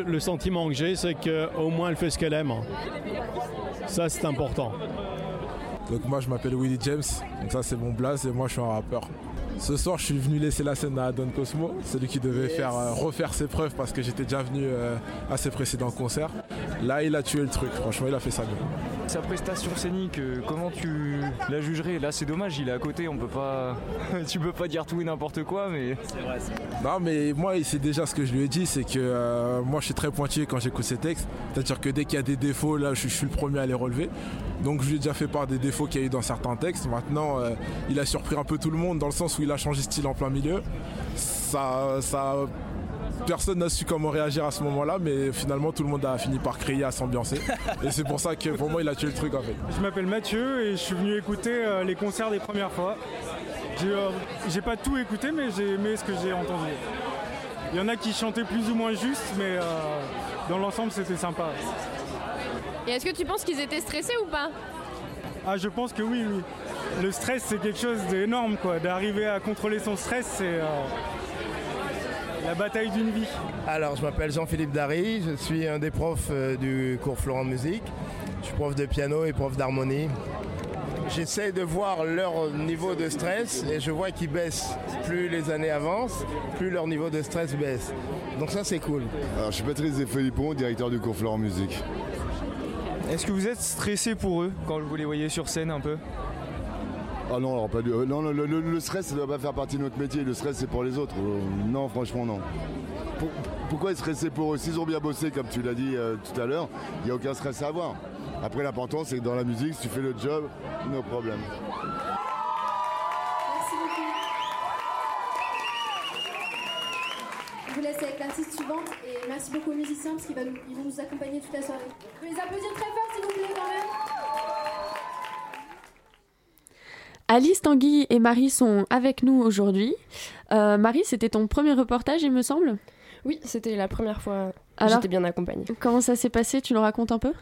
le, sentiment que j'ai, c'est qu'au moins elle fait ce qu'elle aime. Ça, c'est important. Donc moi, je m'appelle Willie James. Donc ça, c'est mon blaze et moi, je suis un rappeur. Ce soir, je suis venu laisser la scène à Don Cosmo, celui qui devait faire, euh, refaire ses preuves parce que j'étais déjà venu euh, à ses précédents concerts. Là, il a tué le truc, franchement, il a fait ça bien. Sa prestation scénique, euh, comment tu la jugerais? Là, c'est dommage, il est à côté, on peut pas. tu peux pas dire tout et n'importe quoi, mais. C'est vrai, Non, mais moi, c'est déjà ce que je lui ai dit, c'est que moi, je suis très pointillé quand j'écoute ses textes. C'est-à-dire que dès qu'il y a des défauts, là, je, suis le premier à les relever. Donc, je lui ai déjà fait part des défauts qu'il y a eu dans certains textes. Maintenant, il a surpris un peu tout le monde dans le sens où il a changé style en plein milieu. Ça, ça, personne n'a su comment réagir à ce moment-là, mais finalement tout le monde a fini par crier, à s'ambiancer. et c'est pour ça que pour moi il a tué le truc en fait. Je m'appelle Mathieu et je suis venu écouter euh, les concerts des premières fois. Euh, j'ai pas tout écouté, mais j'ai aimé ce que j'ai entendu. Il y en a qui chantaient plus ou moins juste, mais euh, dans l'ensemble c'était sympa. Et est-ce que tu penses qu'ils étaient stressés ou pas? Ah, je pense que oui, oui le stress c'est quelque chose d'énorme quoi. D'arriver à contrôler son stress c'est euh, la bataille d'une vie. Alors je m'appelle Jean-Philippe Dary, je suis un des profs euh, du cours Florent Musique. Je suis prof de piano et prof d'harmonie. J'essaie de voir leur niveau de stress et je vois qu'ils baissent. Plus les années avancent, plus leur niveau de stress baisse. Donc ça c'est cool. Alors je suis Patrice Philippon, directeur du cours Florent Musique. Est-ce que vous êtes stressé pour eux quand vous les voyez sur scène un peu? Ah non, pas du... Euh, non le, stress, ça ne doit pas faire partie de notre métier. Le stress, c'est pour les autres. Euh, non, franchement, non. pourquoi stresser pour eux? S'ils ont bien bossé, comme tu l'as dit euh, tout à l'heure, il n'y a aucun stress à avoir. Après, l'important, c'est que dans la musique, si tu fais le job, no problème. Merci beaucoup. Je vous laisse avec l'artiste suivante et merci beaucoup aux musiciens parce qu'ils vont nous accompagner toute la soirée. Vous pouvez les applaudir très fort s'il vous plaît quand même. Alice, Tanguy et Marie sont avec nous aujourd'hui. Euh, Marie, c'était ton premier reportage, il me semble? Oui, c'était la première fois. J'étais bien accompagnée. Comment ça s'est passé? Tu nous racontes un peu?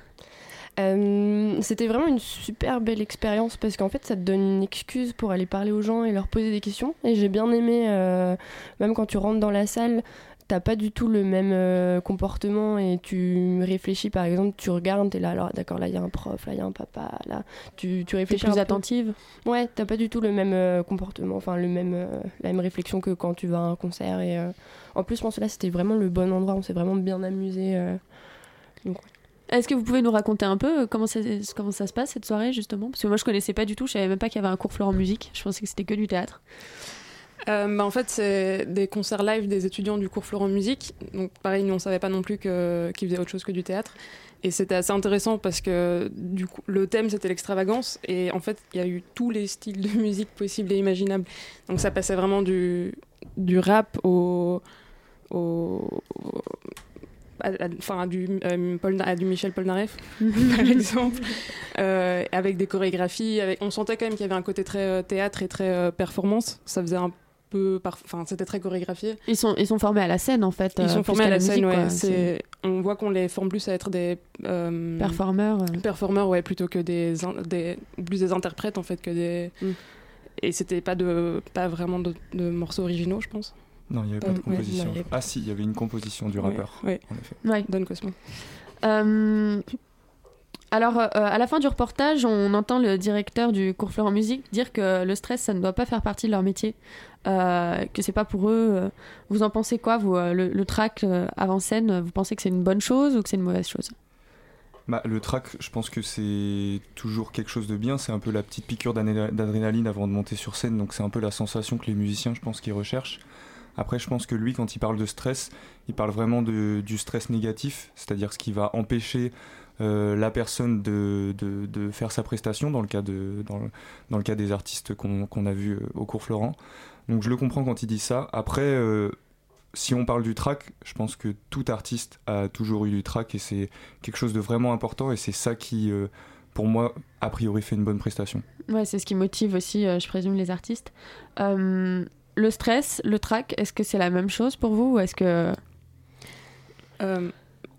Euh, C'était vraiment une super belle expérience parce qu'en fait, ça te donne une excuse pour aller parler aux gens et leur poser des questions. Et j'ai bien aimé, euh, même quand tu rentres dans la salle, t'as pas du tout le même euh, comportement et tu réfléchis par exemple tu regardes t'es là alors d'accord là il y a un prof là il y a un papa là. Tu, tu réfléchis plus attentive? Ouais t'as pas du tout le même euh, comportement enfin le même euh, la même réflexion que quand tu vas à un concert et en plus je pense que là c'était vraiment le bon endroit on s'est vraiment bien amusé Est-ce que vous pouvez nous raconter un peu comment ça, comment ça se passe cette soirée justement? Parce que moi je connaissais pas du tout, je savais même pas qu'il y avait un cours fleur en musique, je pensais que c'était que du théâtre. Euh, bah, en fait, c'est des concerts live des étudiants du cours Florent Musique. Donc, pareil, nous, on savait pas non plus qu'ils faisaient autre chose que du théâtre. Et c'était assez intéressant parce que du coup, le thème, c'était l'extravagance. Et en fait, il y a eu tous les styles de musique possibles et imaginables. Donc, ça passait vraiment du, du rap au. au enfin à, du, euh, à du Michel Polnareff par exemple euh, avec des chorégraphies avec, on sentait quand même qu'il y avait un côté très théâtre et très performance ça faisait un enfin c'était très chorégraphié. Ils sont ils sont formés à la scène en fait. Ils sont euh, formés à la, scène, ouais. On voit qu'on les forme plus à être des euh, performeurs. Performeurs, ouais, plutôt que des, des plus des interprètes en fait que des. Mm. et c'était pas, de, pas vraiment de, de morceaux originaux, je pense. Non, il n'y avait pas Euh, de ouais, composition. avait. Ah si, il y avait une composition du rappeur, Ouais, en effet. ouais. Don Cosmo. Euh, alors, euh, à la fin du reportage, on entend le directeur du cours Florent Musique dire que le stress, ça ne doit pas faire partie de leur métier, euh, que c'est pas pour eux. euh. Vous en pensez quoi, vous, euh, le, le track euh, avant scène Vous pensez que c'est une bonne chose ou que c'est une mauvaise chose? Bah, le track, je pense que c'est toujours quelque chose de bien. C'est un peu la petite piqûre d'adré- d'adrénaline avant de monter sur scène. Donc c'est un peu la sensation que les musiciens, je pense, qu'ils recherchent. Après, je pense que lui, quand il parle de stress, il parle vraiment du stress négatif, c'est-à-dire ce qui va empêcher euh, la personne de, de, de faire sa prestation, dans le cas, de, dans le, dans le cas des artistes qu'on qu'on a vus euh, au cours Florent. Donc je le comprends quand il dit ça. Après, euh, si on parle du track, je pense que tout artiste a toujours eu du track et c'est quelque chose de vraiment important et c'est ça qui, euh, pour moi, a priori fait une bonne prestation. Ouais, c'est ce qui motive aussi, euh, je présume, les artistes. Euh, le stress, le track, est-ce que c'est la même chose pour vous ou est-ce que Euh,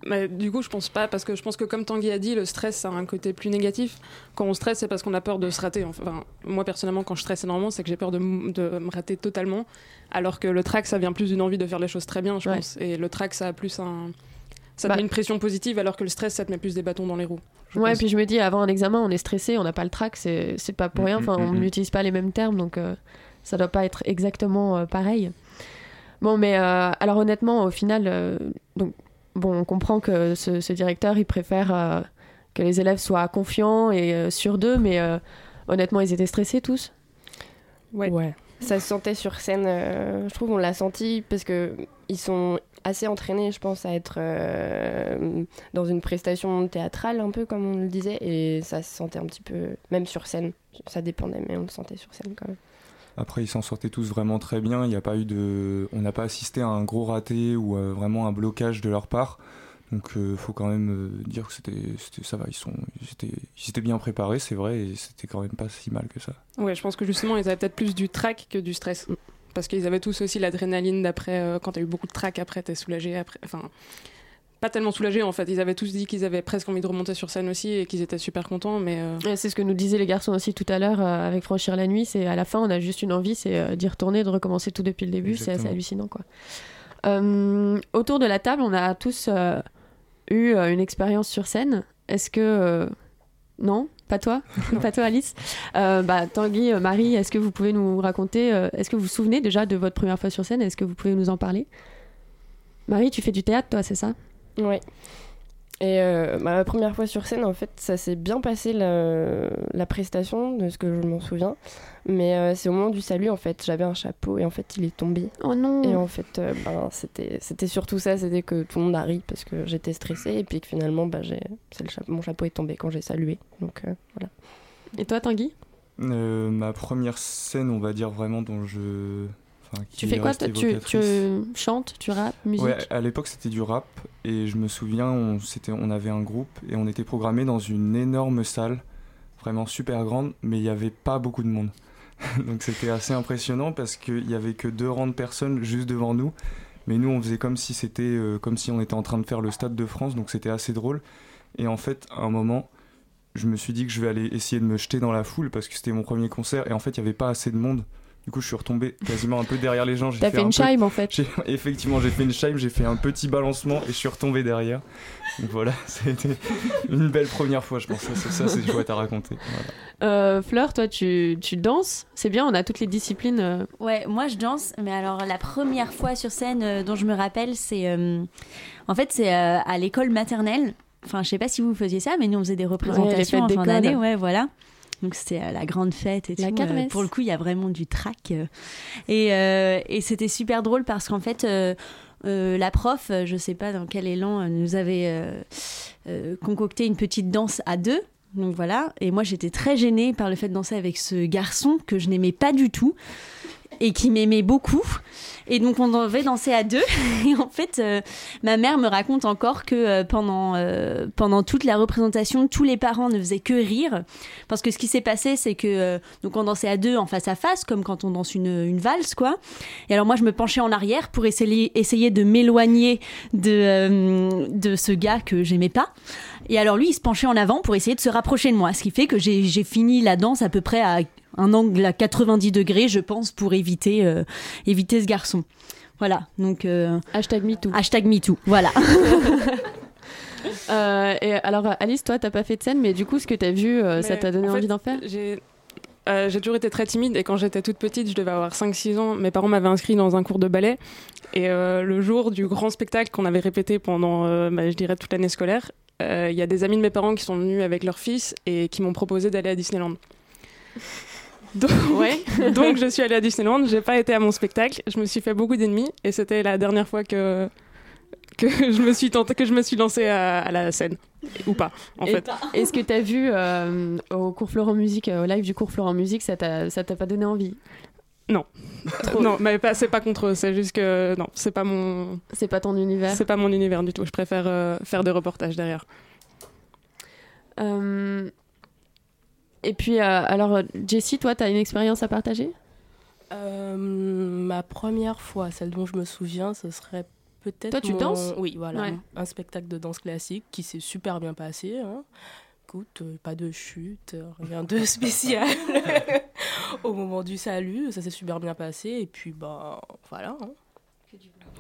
mais du coup, je pense pas, parce que je pense que comme Tanguy a dit, le stress, ça a un côté plus négatif. Quand on stresse, c'est parce qu'on a peur de se rater. Enfin, moi, personnellement, quand je stresse énormément, c'est que j'ai peur de, me rater totalement. Alors que le track, ça vient plus d'une envie de faire les choses très bien, je Ouais. pense. Et le track, ça a plus un. Ça te Bah- met une pression positive, alors que le stress, ça te met plus des bâtons dans les roues. je Ouais, pense. puis je me dis, avant un examen, on est stressé, on n'a pas le track, c'est c'est pas pour rien. Mm, Enfin, mm, on mm. n'utilise pas les mêmes termes, donc euh, ça doit pas être exactement euh, pareil. Bon, mais euh, alors honnêtement, au final, euh, donc, bon, on comprend que ce, ce directeur, il préfère euh, que les élèves soient confiants et euh, sûrs d'eux, mais euh, honnêtement, ils étaient stressés tous. Ouais. Ça se sentait sur scène, euh, je trouve on l'a senti parce que ils sont assez entraînés, je pense, à être euh, dans une prestation théâtrale un peu comme on le disait et ça se sentait un petit peu, même sur scène, ça dépendait mais on le sentait sur scène quand même. Après, ils s'en sortaient tous vraiment très bien. Il n'y a pas eu de, on n'a pas assisté à un gros raté ou euh, vraiment un blocage de leur part. Donc, il faut quand même euh, dire que c'était, ça va. Ils sont, étaient, ils étaient bien préparés, c'est vrai, et c'était quand même pas si mal que ça. Ouais, je pense que justement, ils avaient peut-être plus du track que du stress. Parce qu'ils avaient tous aussi l'adrénaline d'après. euh, quand t'as eu beaucoup de track après, t'es soulagé. Après, enfin, pas tellement soulagé en fait. Ils avaient tous dit qu'ils avaient presque envie de remonter sur scène aussi et qu'ils étaient super contents. Mais euh, C'est ce que nous disaient les garçons aussi tout à l'heure euh, avec Franchir la nuit. C'est à la fin, on a juste une envie, c'est euh, d'y retourner, de recommencer tout depuis le début. C'est assez hallucinant, quoi. Euh, autour de la table, on a tous euh, eu euh, une expérience sur scène. Est-ce que euh, non, pas toi, pas toi, Alice? Euh, bah, Tanguy, Marie, est-ce que vous pouvez nous raconter euh, Est-ce que vous vous souvenez déjà de votre première fois sur scène? Est-ce que vous pouvez nous en parler? Marie, tu fais du théâtre, toi, c'est ça? Ouais. Et euh, bah, ma première fois sur scène, en fait, ça s'est bien passé la, la prestation, de ce que je m'en souviens. Mais euh, c'est au moment du salut, en fait, j'avais un chapeau et en fait, il est tombé. Oh non Et en fait, euh, ben, c'était c'était surtout ça, c'était que tout le monde a ri parce que j'étais stressée et puis que finalement, bah, j'ai c'est le chapeau- mon chapeau est tombé quand j'ai salué. Donc euh, voilà. Et toi, Tanguy? Euh, ma première scène, on va dire vraiment dont je. Qui Tu fais quoi tu, chantes, tu rappes, musique Ouais, à l'époque c'était du rap et je me souviens, on avait un groupe et on était programmé dans une énorme salle, vraiment super grande, mais il n'y avait pas beaucoup de monde. Donc c'était assez impressionnant parce qu'il n'y avait que deux rangs de personnes juste devant nous, mais nous on faisait comme si c'était, euh, comme si on était en train de faire le Stade de France, donc c'était assez drôle. Et en fait, à un moment, je me suis dit que je vais aller essayer de me jeter dans la foule parce que c'était mon premier concert et en fait il n'y avait pas assez de monde. Du coup, je suis retombé quasiment un peu derrière les gens. J'ai T'as fait un une chime, en fait. J'ai- Effectivement, j'ai fait une chime, j'ai fait un petit balancement et je suis retombé derrière. Donc voilà, c'était une belle première fois, je pense. Ça, c'est- ça, c'est chouette à raconter. Voilà. Euh, Fleur, toi, tu, tu danses C'est bien, on a toutes les disciplines. euh. Ouais, moi je danse, mais alors la première fois sur scène euh, dont je me rappelle, c'est euh, en fait c'est euh, à l'école maternelle. Enfin, je sais pas si vous faisiez ça, mais nous on faisait des représentations en fin d'année, ouais, voilà. Donc c'était euh, la grande fête et La tout. euh, pour le coup, il y a vraiment du trac. euh. et euh, et c'était super drôle parce qu'en fait. euh, euh, la prof, je sais pas dans quel élan, nous avait concocté une petite danse à deux. Donc voilà. Et moi, j'étais très gênée par le fait de danser avec ce garçon que je n'aimais pas du tout et qui m'aimait beaucoup. Et donc on devait danser à deux. Et en fait, euh, ma mère me raconte encore que euh, pendant, euh, pendant toute la représentation, tous les parents ne faisaient que rire. Parce que ce qui s'est passé, c'est que donc on dansait à deux en face à face, comme quand on danse une, une valse, quoi. Et alors moi, je me penchais en arrière pour essayer, essayer de m'éloigner de, de ce gars que j'aimais pas. Et alors lui, il se penchait en avant pour essayer de se rapprocher de moi. Ce qui fait que j'ai fini la danse à peu près à un angle à 90 degrés, je pense, pour éviter, euh, éviter ce garçon. Voilà, donc... euh, hashtag MeToo. Hashtag MeToo, voilà. Euh, et alors, Alice, toi, t'as pas fait de scène, mais du coup, ce que t'as vu, euh, ça t'a donné en fait, envie d'en faire? J'ai euh, j'ai toujours été très timide et quand j'étais toute petite, je devais avoir 5-6 ans, mes parents m'avaient inscrit dans un cours de ballet. Et euh, le jour du grand spectacle qu'on avait répété pendant, euh, bah, je dirais, toute l'année scolaire, euh, il y a des amis de mes parents qui sont venus avec leur fils et qui m'ont proposé d'aller à Disneyland. Donc, donc je suis allée à Disneyland, j'ai pas été à mon spectacle, je me suis fait beaucoup d'ennemis et c'était la dernière fois que, que, je me suis tentée, que je me suis lancée à, à la scène. Ou pas, en Et fait. Est-ce que t'as vu euh, au cours Florent Musique, euh, au live du cours Florent Musique, ça t'a ça t'a pas donné envie? Non. non, mais pas, c'est pas contre eux, c'est juste que non, c'est pas mon. C'est pas ton univers. C'est pas mon univers du tout. Je préfère euh, faire des reportages derrière. Euh, Et puis, euh, alors, Jessie, toi, t'as une expérience à partager? Euh, ma première fois, celle dont je me souviens, ce serait peut-être. Toi, tu mon- danses? Oui, voilà. Ouais. Un spectacle de danse classique qui s'est super bien passé. hein. Écoute, euh, pas de chute, rien de spécial. Au moment du salut, ça s'est super bien passé. Et puis, bah, voilà. hein.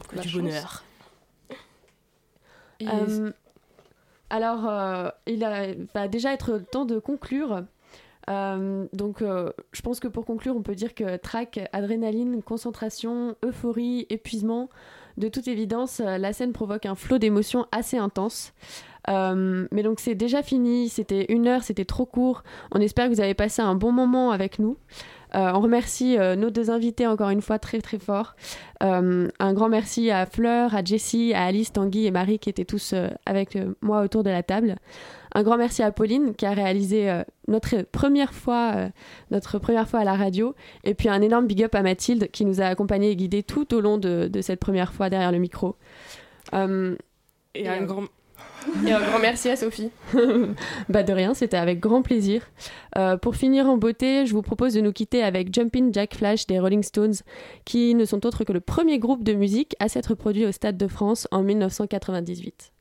Que du bonheur. Euh, alors, euh, il a- va déjà être temps de conclure. Euh, donc, euh, je pense que pour conclure, on peut dire que track, adrénaline, concentration, euphorie, épuisement, de toute évidence, euh, la scène provoque un flot d'émotions assez intense. Mais donc, c'est déjà fini. C'était une heure, c'était trop court. On espère que vous avez passé un bon moment avec nous. On remercie nos deux invités encore une fois très très fort. Un grand merci à Fleur, à Jessie, à Alice, Tanguy et Marie qui étaient tous avec moi autour de la table. Un grand merci à Pauline qui a réalisé euh, notre première fois, euh, notre première fois à la radio. Et puis un énorme big up à Mathilde qui nous a accompagnés et guidés tout au long de, de cette première fois derrière le micro. Euh, Et un grand. Et un grand merci à Sophie. bah de rien, c'était avec grand plaisir. Pour finir en beauté, je vous propose de nous quitter avec Jumpin' Jack Flash des Rolling Stones, qui ne sont autres que le premier groupe de musique à s'être produit au Stade de France en 1998.